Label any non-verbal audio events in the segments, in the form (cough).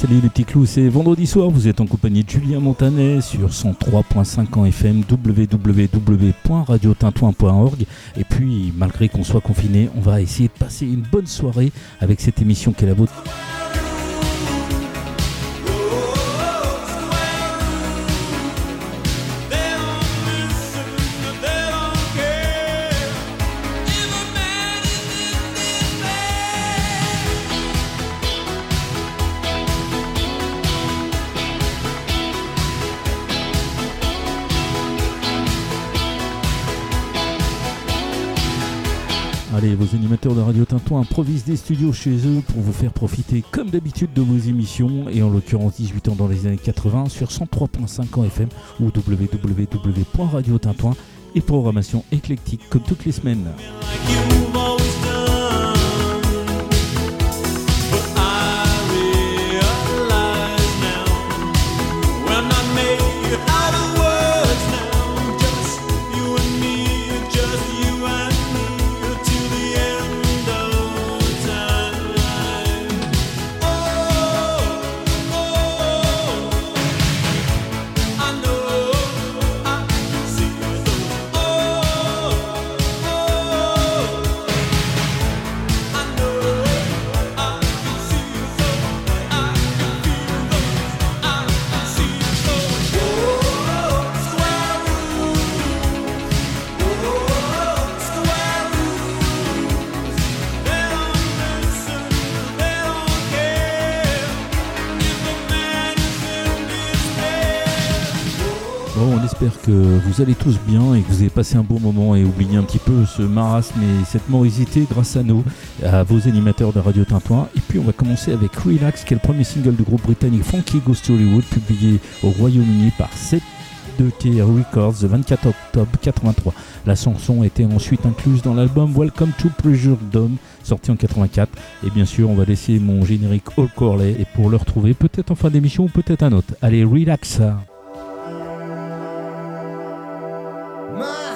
Salut les petits clous, c'est vendredi soir, vous êtes en compagnie de Julien Montanet sur 103.5 en FM, www.radiotintouin.org. Et puis, malgré qu'on soit confiné, on va essayer de passer une bonne soirée avec cette émission qui est la vôtre. Improvisent des studios chez eux pour vous faire profiter, comme d'habitude, de vos émissions, et en l'occurrence 18 ans dans les années 80 sur 103.5 en FM ou www.radiotintouin et programmation éclectique comme toutes les semaines. Vous allez tous bien et que vous avez passé un bon moment et oublié un petit peu ce marasme et cette morosité grâce à nous, à vos animateurs de Radio Tintouin. Et puis on va commencer avec Relax, qui est le premier single du groupe britannique Funky Goes to Hollywood, publié au Royaume-Uni par 7-2T Records le 24 octobre 83. La chanson était ensuite incluse dans l'album Welcome to Pleasure Dome, sorti en 84. Et bien sûr, on va laisser mon générique All Corley et pour le retrouver peut-être en fin d'émission ou peut-être un autre. Allez, relax! Relax,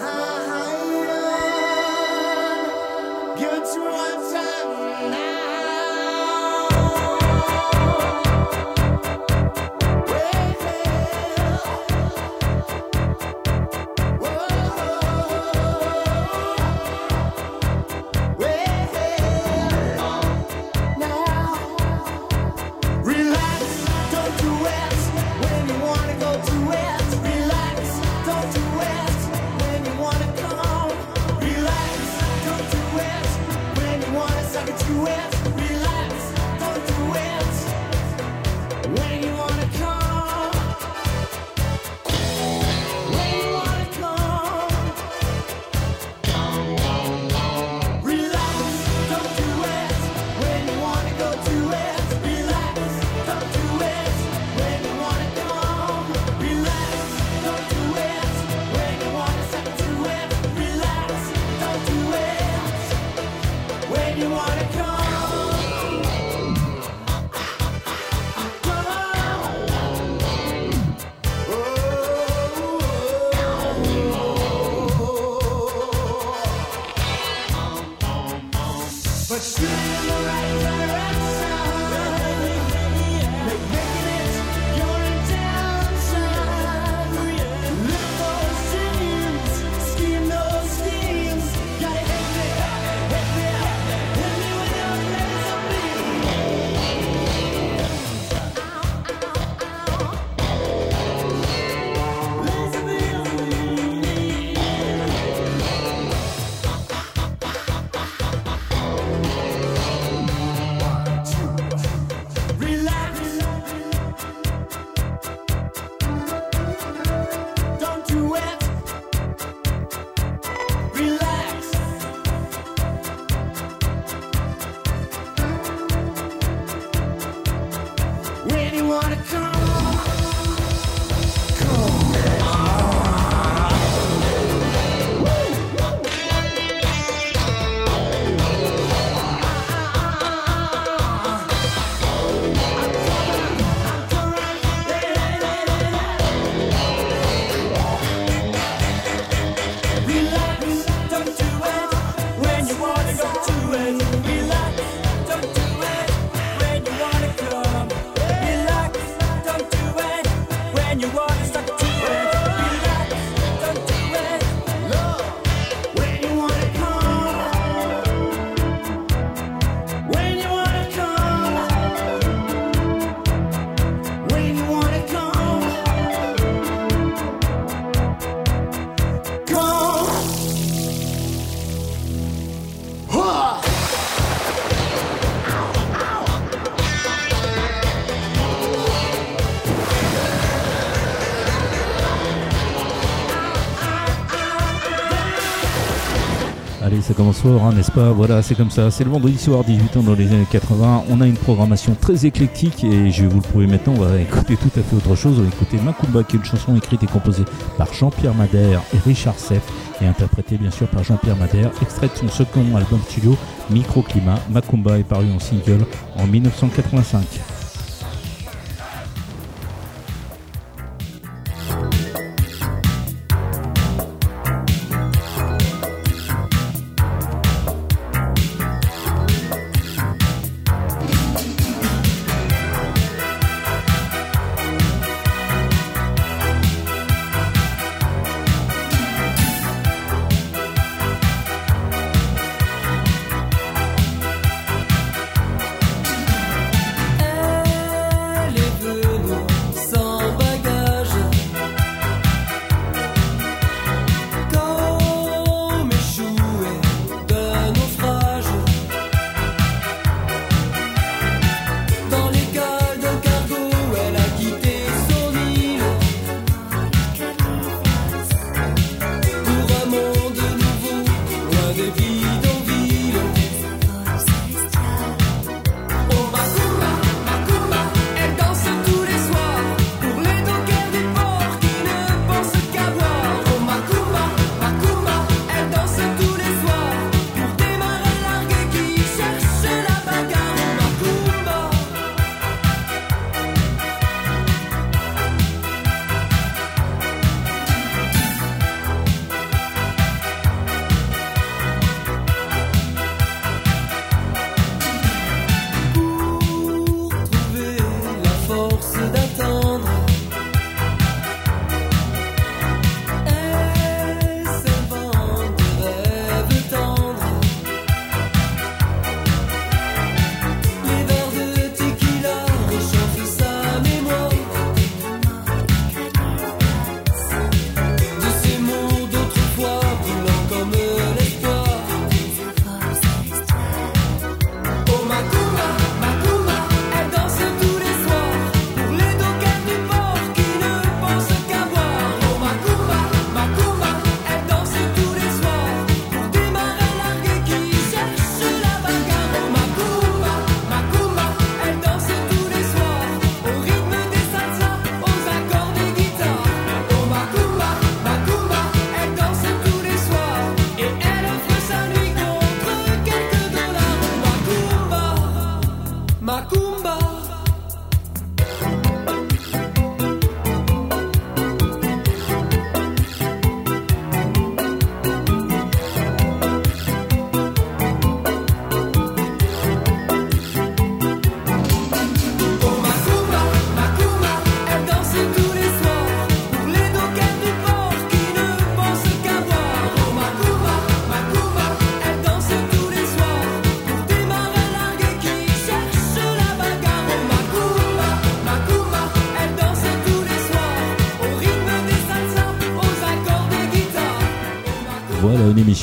Hein, n'est-ce pas Voilà, c'est comme ça. C'est le vendredi soir, 18 ans dans les années 80. On a une programmation très éclectique et je vais vous le prouver maintenant. On va écouter tout à fait autre chose. On va écouter Macumba, qui est une chanson écrite et composée par Jean-Pierre Madère et Richard Seff et interprétée bien sûr par Jean-Pierre Madère, extrait de son second album studio Microclimat. Macumba est paru en single en 1985.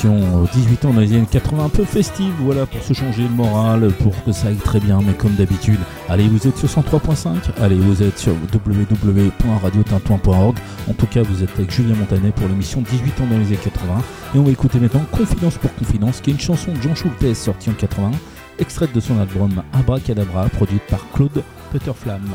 Émission 18 ans dans les années 80, un peu festive, voilà, pour se changer le moral, pour que ça aille très bien, mais comme d'habitude, allez, vous êtes sur 103.5, allez, vous êtes sur www.radiotintouin.org, en tout cas, vous êtes avec Julien Montanet pour l'émission 18 ans dans les années 80, et on va écouter maintenant Confidence pour Confidence, qui est une chanson de Jean Schultes sortie en 80, extraite de son album Abracadabra, produite par Claude Petterflamme.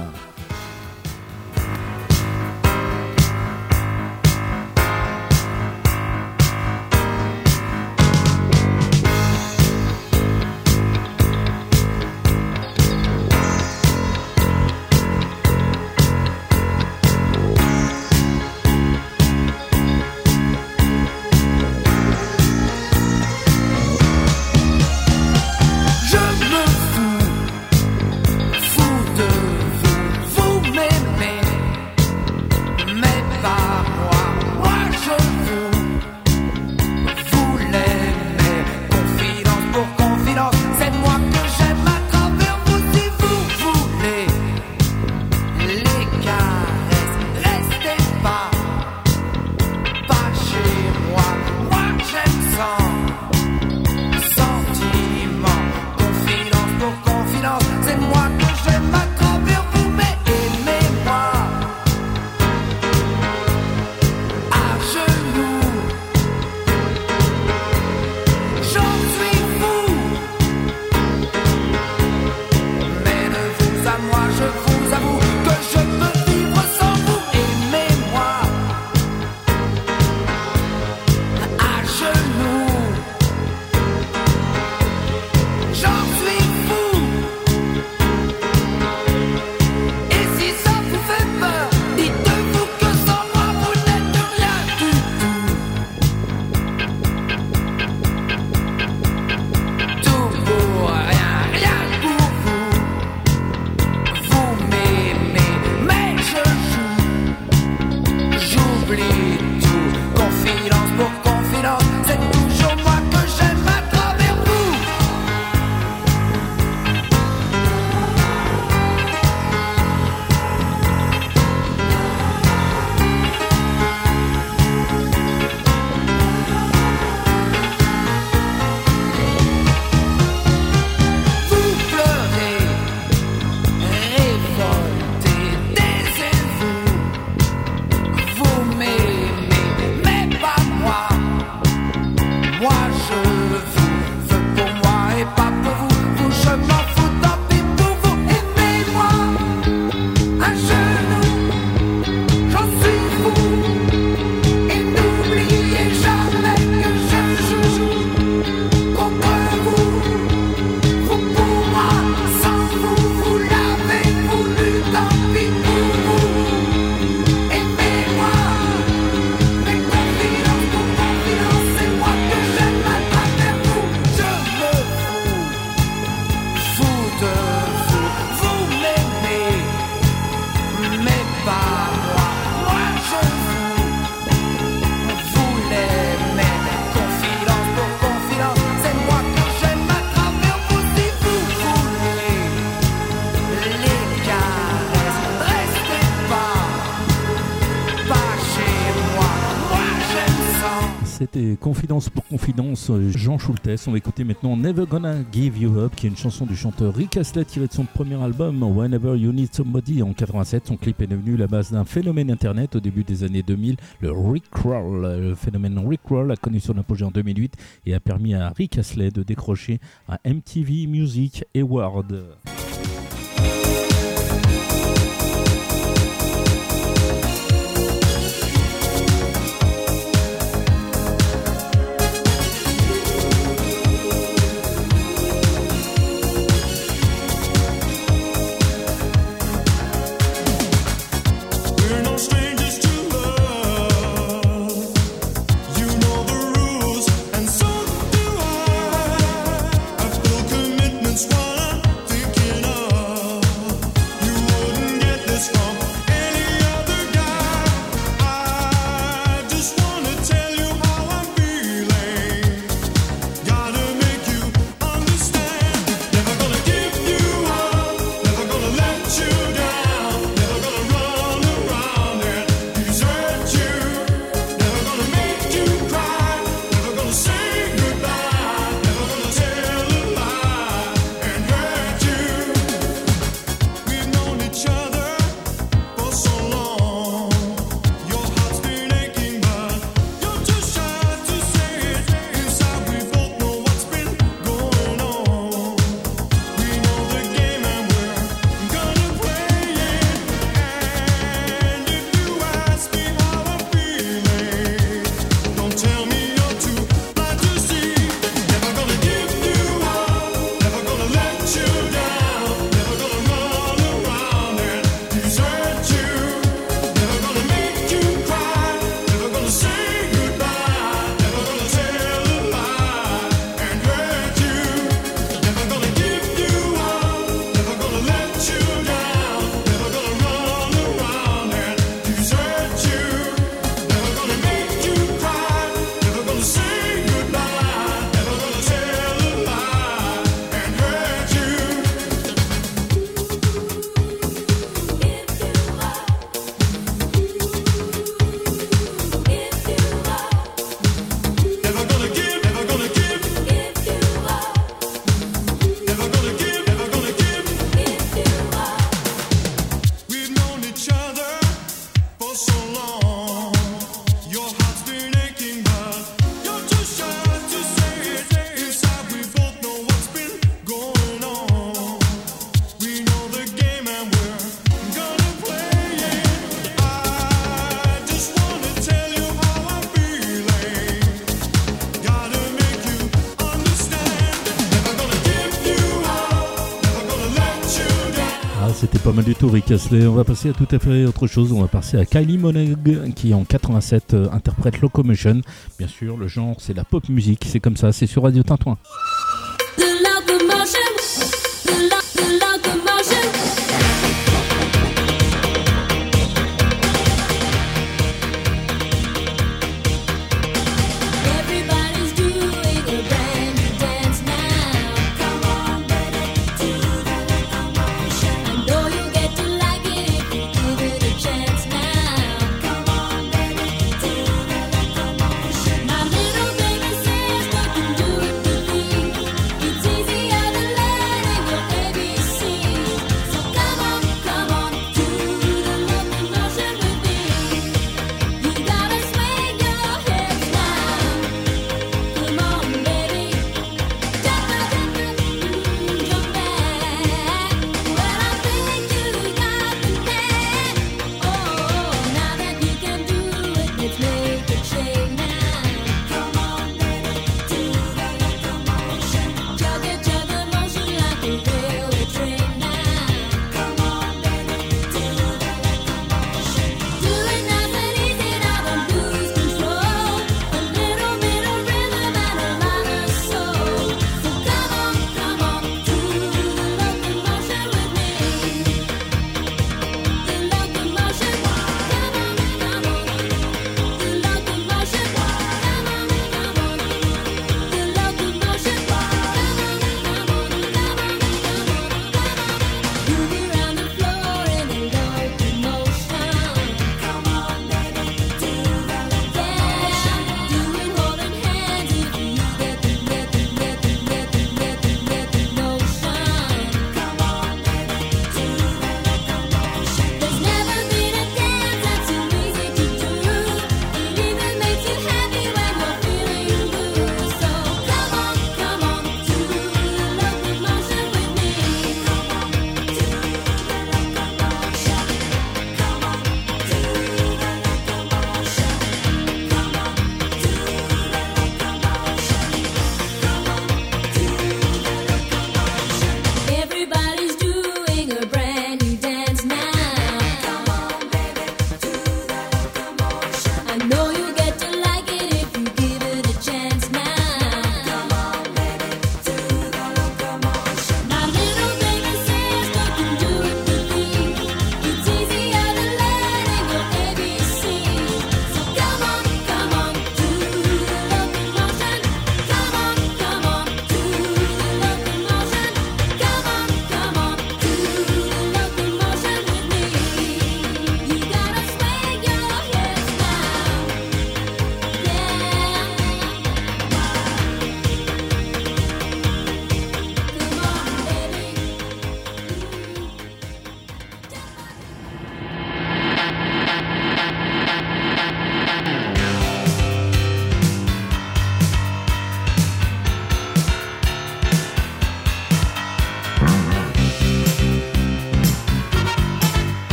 C'était Confidence pour Confidence, Jean Schultes. On va écouter maintenant Never Gonna Give You Up, qui est une chanson du chanteur Rick Astley tirée de son premier album Whenever You Need Somebody en 87. Son clip est devenu la base d'un phénomène internet au début des années 2000, le Rickroll. Le phénomène Rickroll a connu son apogée en 2008 et a permis à Rick Astley de décrocher un MTV Music Award. Du tout, On va passer à tout à fait autre chose. On va passer à Kylie Minogue qui en 87 euh, interprète Locomotion. Bien sûr, le genre c'est la pop musique, c'est comme ça, c'est sur Radio Tintouin.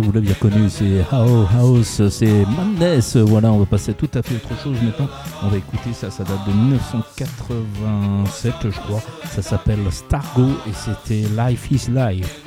vous l'avez connu, c'est How House, c'est Mendes. Voilà, on va passer à tout à fait autre chose maintenant. On va écouter ça, ça date de 1987 je crois. Ça s'appelle Stargo et c'était Life is Life.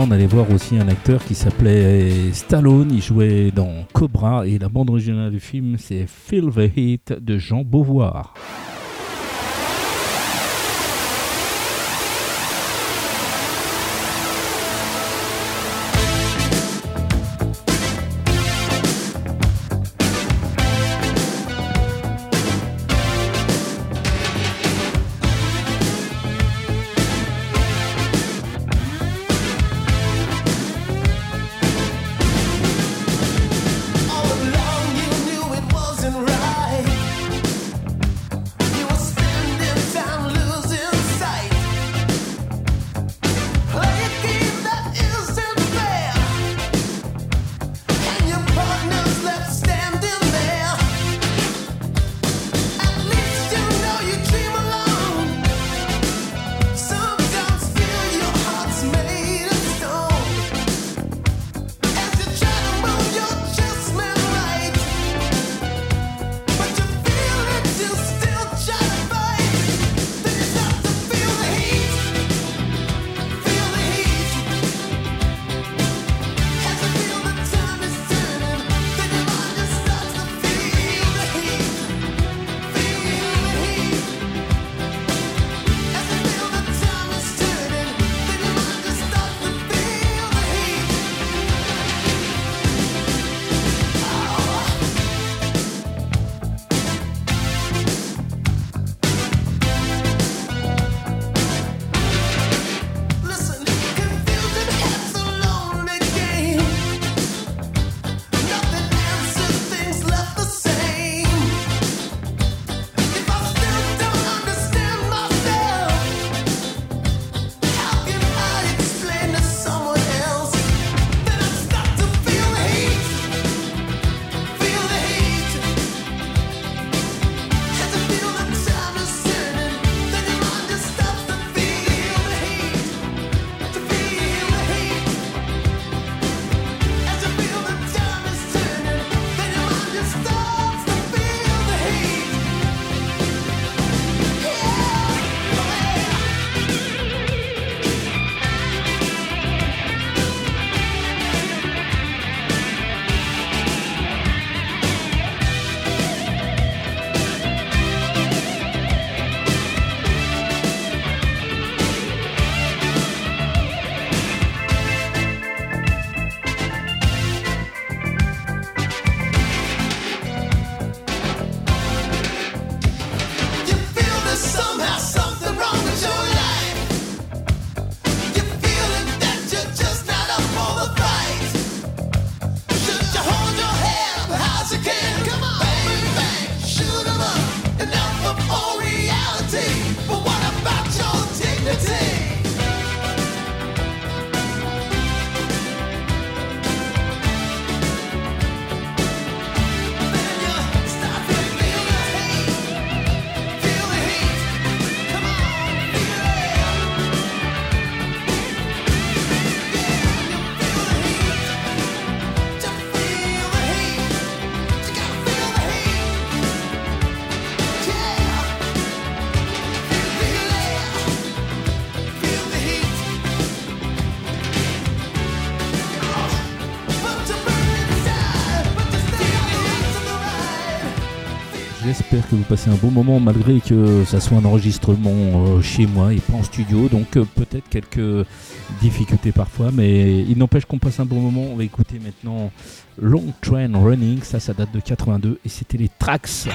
on allait voir aussi un acteur qui s'appelait Stallone. Il jouait dans Cobra et la bande originale du film, c'est Feel the Heat de Jean Beauvoir. passer un bon moment malgré que ça soit un enregistrement euh, chez moi et pas en studio. Donc euh, peut-être quelques difficultés parfois, mais il n'empêche qu'on passe un bon moment. On va écouter maintenant Long Train Running, ça ça date de 82 et c'était les Tracks.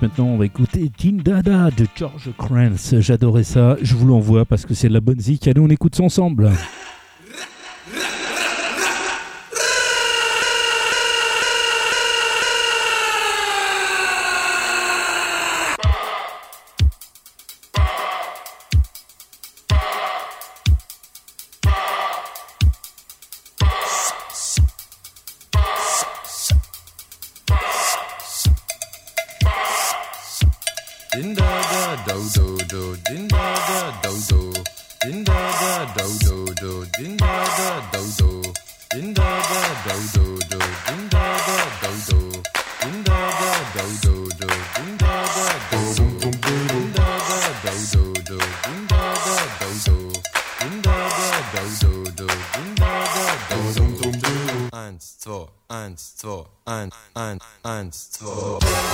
Maintenant. On va écouter Dada de George Kranz. J'adorais ça. Je vous l'envoie parce que c'est de la bonne zik. Allez, on écoute ensemble. Din da da do do do, din da da do do, din da da do do do, din da da do do, din da da do do do, din da da do do, din da da do do do, din da da do do, din da da do do do, din da da do do, din da da do do do, din da da do do do. Eins, zwei, eins, zwei, ein, ein, eins, zwei.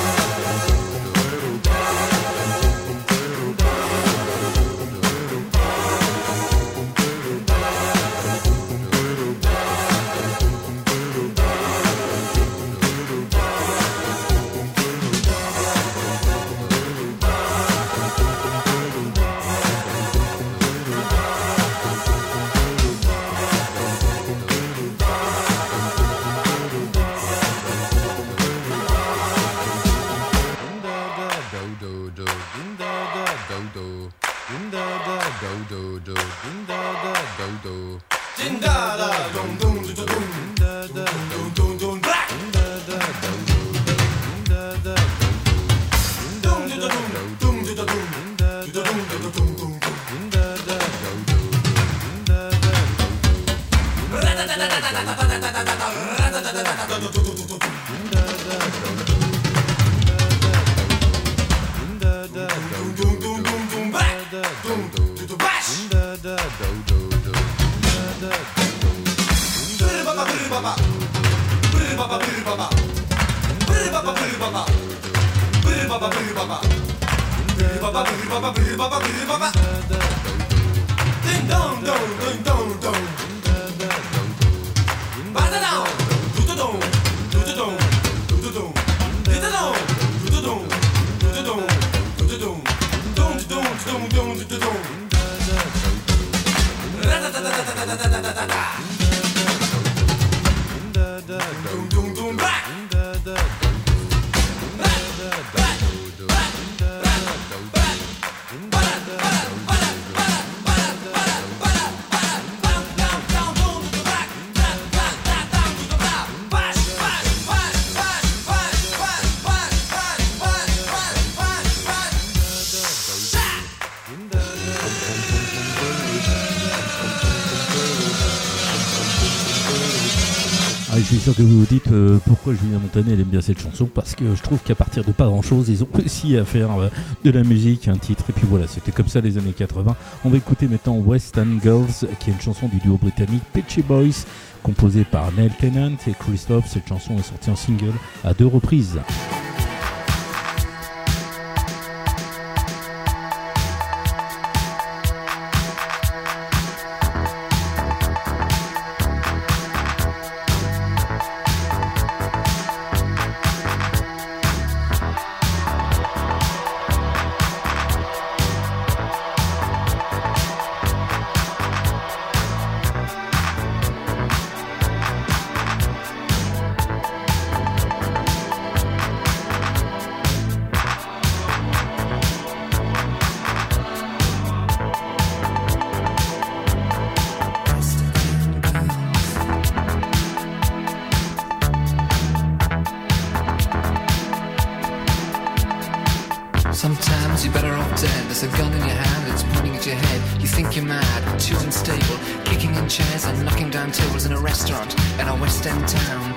Sûr que vous vous dites euh, pourquoi Julien Montanet aime bien cette chanson parce que je trouve qu'à partir de pas grand chose ils ont (laughs) réussi à faire euh, de la musique, un titre et puis voilà c'était comme ça les années 80. On va écouter maintenant West End Girls qui est une chanson du duo britannique Peachy Boys composée par Neil Tennant et Christophe. Cette chanson est sortie en single à deux reprises.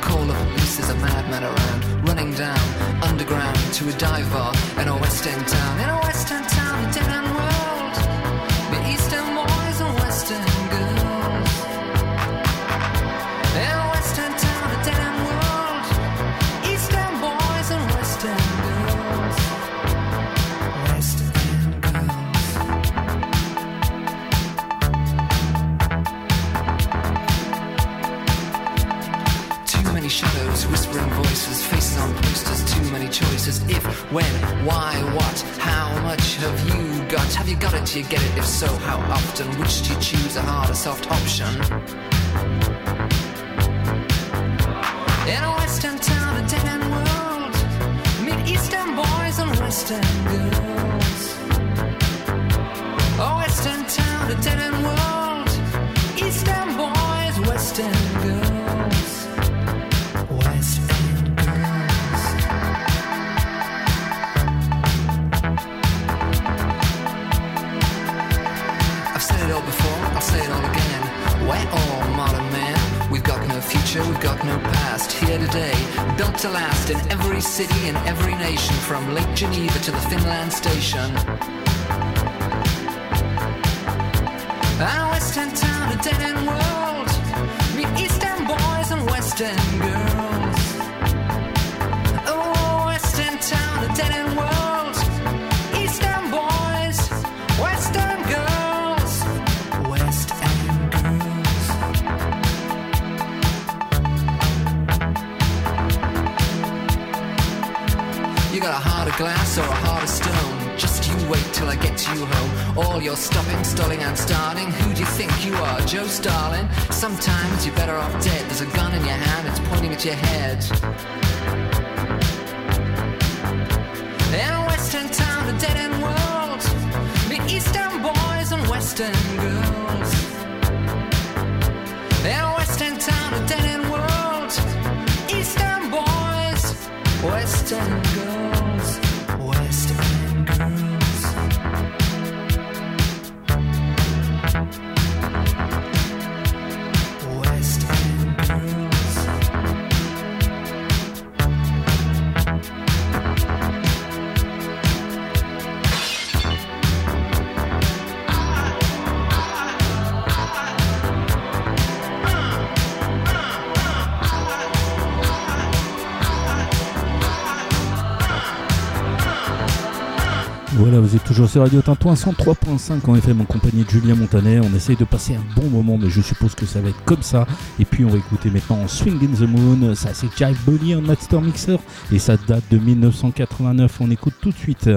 Call the police, there's a madman around. Running down underground to a dive bar in a West End town. In a West End town, answers if, when, why, what, how much have you got? Have you got it? Do you get it? If so, how often? Which do you choose, a hard or soft option? In a western town, a dead end world, mid-Eastern boys and western girls. No past. Here today, built to last in every city in every nation, from Lake Geneva to the Finland station. A western town, a dead end world. Meet eastern boys and western girls. All your stopping, stalling, and starting. Who do you think you are, Joe Stalin? Sometimes you're better off dead. There's a gun in your hand, it's pointing at your head. In a western town, a dead end world. Meet eastern boys and western girls. Toujours sur Radio Tintouin 103.5 en FM en compagnie de Julien Montanet. On essaye de passer un bon moment, mais je suppose que ça va être comme ça. Et puis on va écouter maintenant Swing in the Moon. Ça, c'est Jive Bonnie en Master Mixer et ça date de 1989. On écoute tout de suite.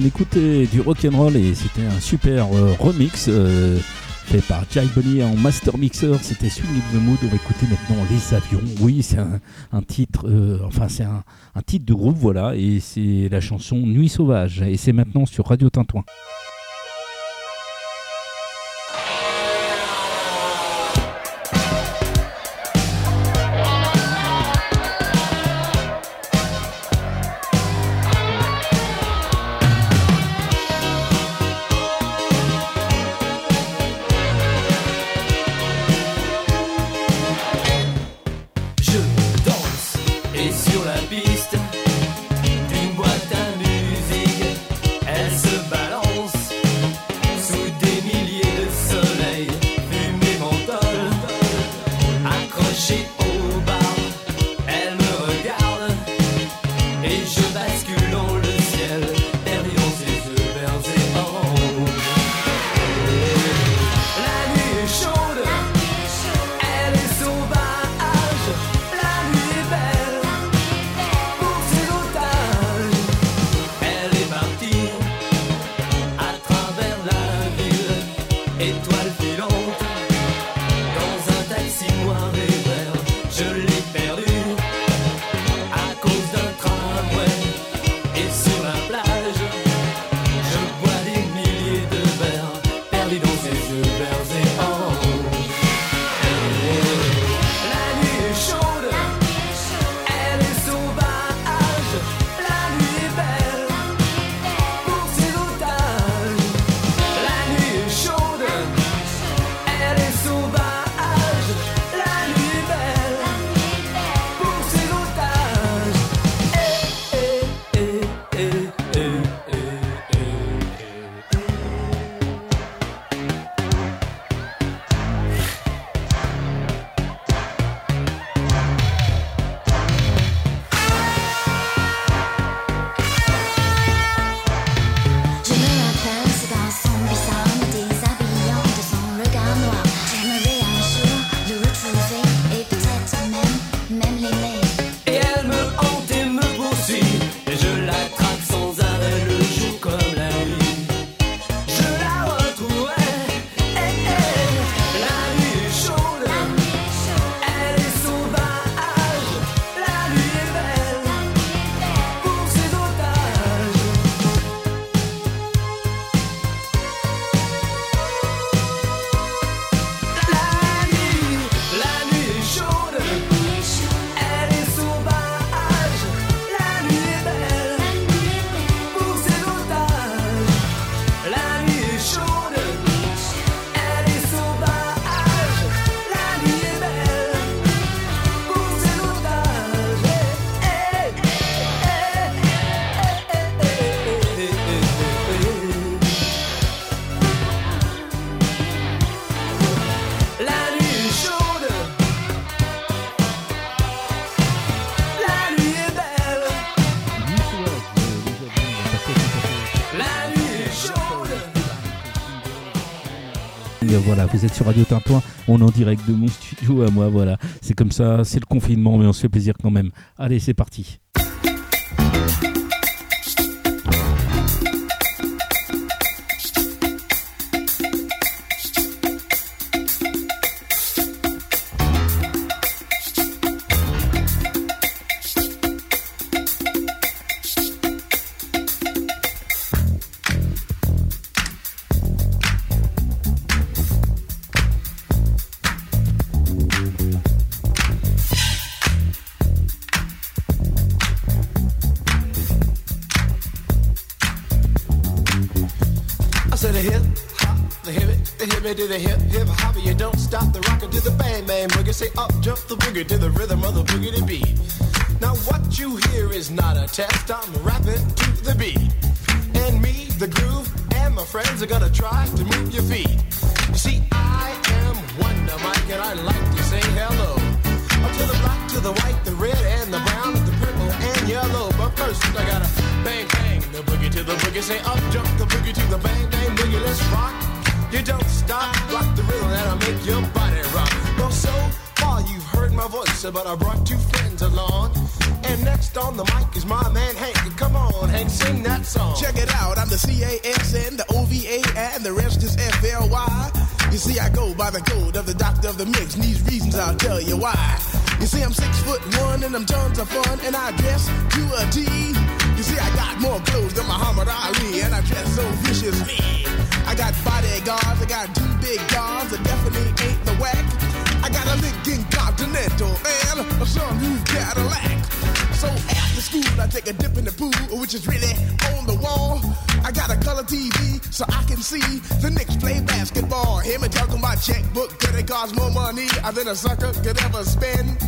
on écoutait du rock'n'roll et c'était un super euh, remix euh, fait par Jai Bonnier en master mixer. C'était Swing in the Mood. On va écouter maintenant Les Avions. Oui, c'est un, titre, euh, enfin, c'est un, titre de groupe, voilà, et c'est la chanson Nuit Sauvage. Et c'est maintenant sur Radio Tintouin. vous êtes sur Radio Tintoin, on est en direct de mon studio à moi, voilà. C'est comme ça, c'est le confinement, mais on se fait plaisir quand même. Allez, c'est parti. boogie to the rhythm of the boogie to beat. Now what you hear is not a test. I'm the C-A-S-N, the O-V-A, and the rest is F-L-Y. You see, I go by the code of the doctor of the mix, and these reasons I'll tell you why. You see, I'm six foot one, and I'm tons of fun, and I dress to a T. You see, I got more clothes than Muhammad Ali, and I dress so viciously. I got bodyguards, I got two big guns, that definitely ain't the whack. I got a Lincoln Continental and a sunroof Cadillac. So after school, I take a dip in the pool, which is really on the wall. I got a color TV so I can see the Knicks play basketball. Hear me talking about checkbook, could it cost more money than a sucker could ever spend?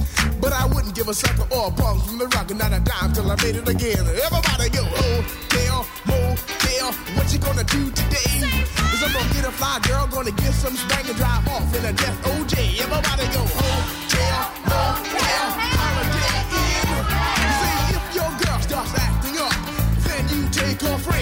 But I wouldn't give a sucker or a punk from the rock and not a dime till I made it again. Everybody go, hotel, motel, what you gonna do today? Is I'm gonna get a fly girl, gonna get some spank and drive off in a death OJ. Everybody go, hotel, motel, Holiday Inn. You see, if your girl starts acting up, then you take her friend.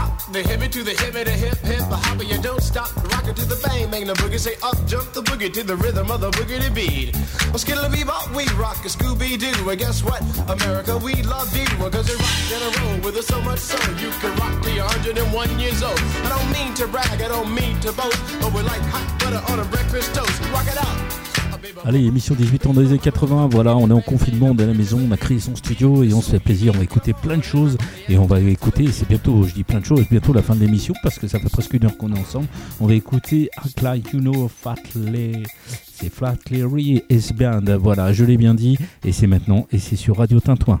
hop, the hippie to the hip, the hip hip, a hopper, you don't stop, rock it to the bang, bang the boogie, say up, jump the boogie to the rhythm of the boogity beat. Well, skittle bebop, we rock a Scooby Doo, and guess what? America, we love you, cause you rock in a row with us so much so you can rock you're 101 years old. I don't mean to brag, I don't mean to boast, but we're like hot butter on a breakfast toast. Rock it out. Allez, émission 18 ans dans les années 80, voilà, on est en confinement, on est à la maison, on a créé son studio et on se fait plaisir, on va écouter plein de choses et on va écouter, c'est bientôt, je dis plein de choses, bientôt la fin de l'émission parce que ça fait presque une heure qu'on est ensemble, on va écouter Act Like You Know Fatley, c'est Flatlery S Band, voilà, je l'ai bien dit et c'est maintenant et c'est sur Radio Tintouin.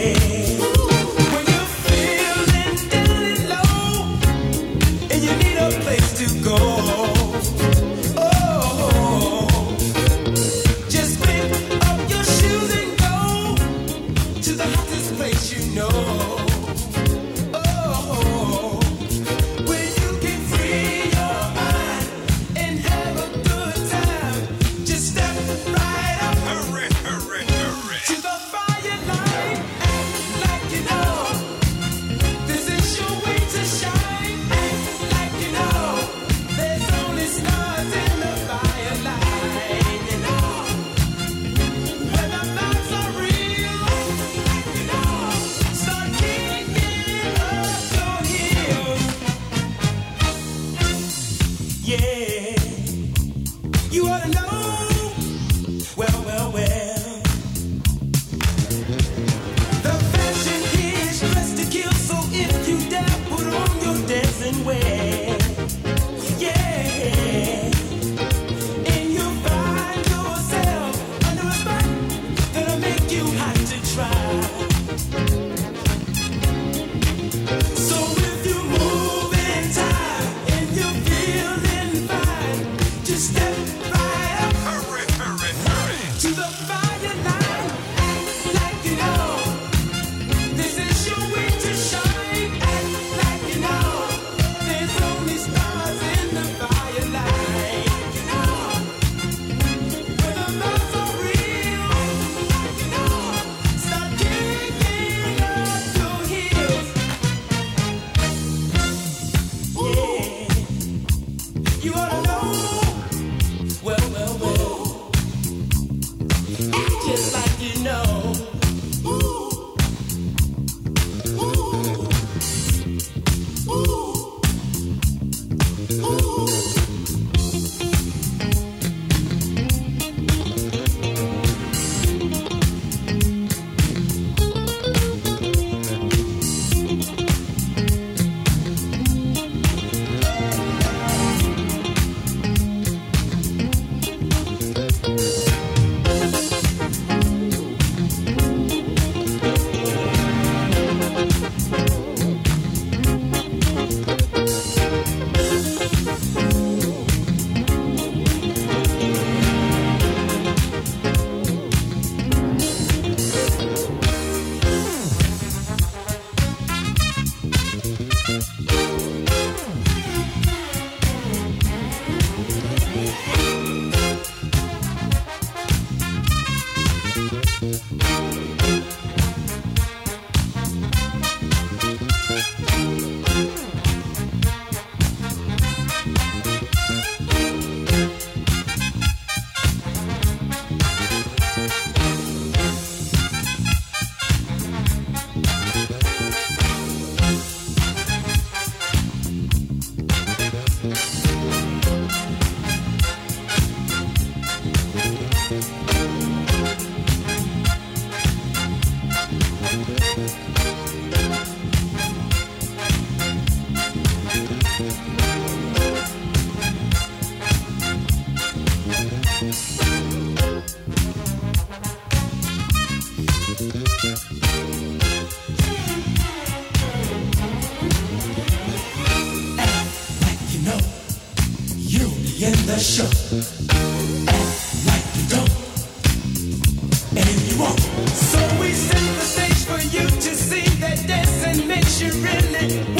you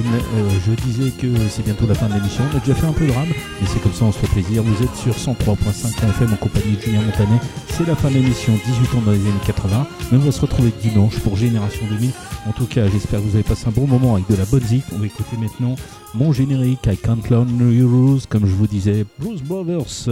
Euh, je disais que c'est bientôt la fin de l'émission. On a déjà fait un peu de rame, mais c'est comme ça, on se fait plaisir. Vous êtes sur 103.5 FM en compagnie de Julien Montanet. C'est la fin de l'émission, 18 ans dans les années 80. Mais on va se retrouver dimanche pour Génération 2000. En tout cas, j'espère que vous avez passé un bon moment avec de la bonne zik. On va écouter maintenant mon générique I Can't Learn New Rules, comme je vous disais, Blues Brothers.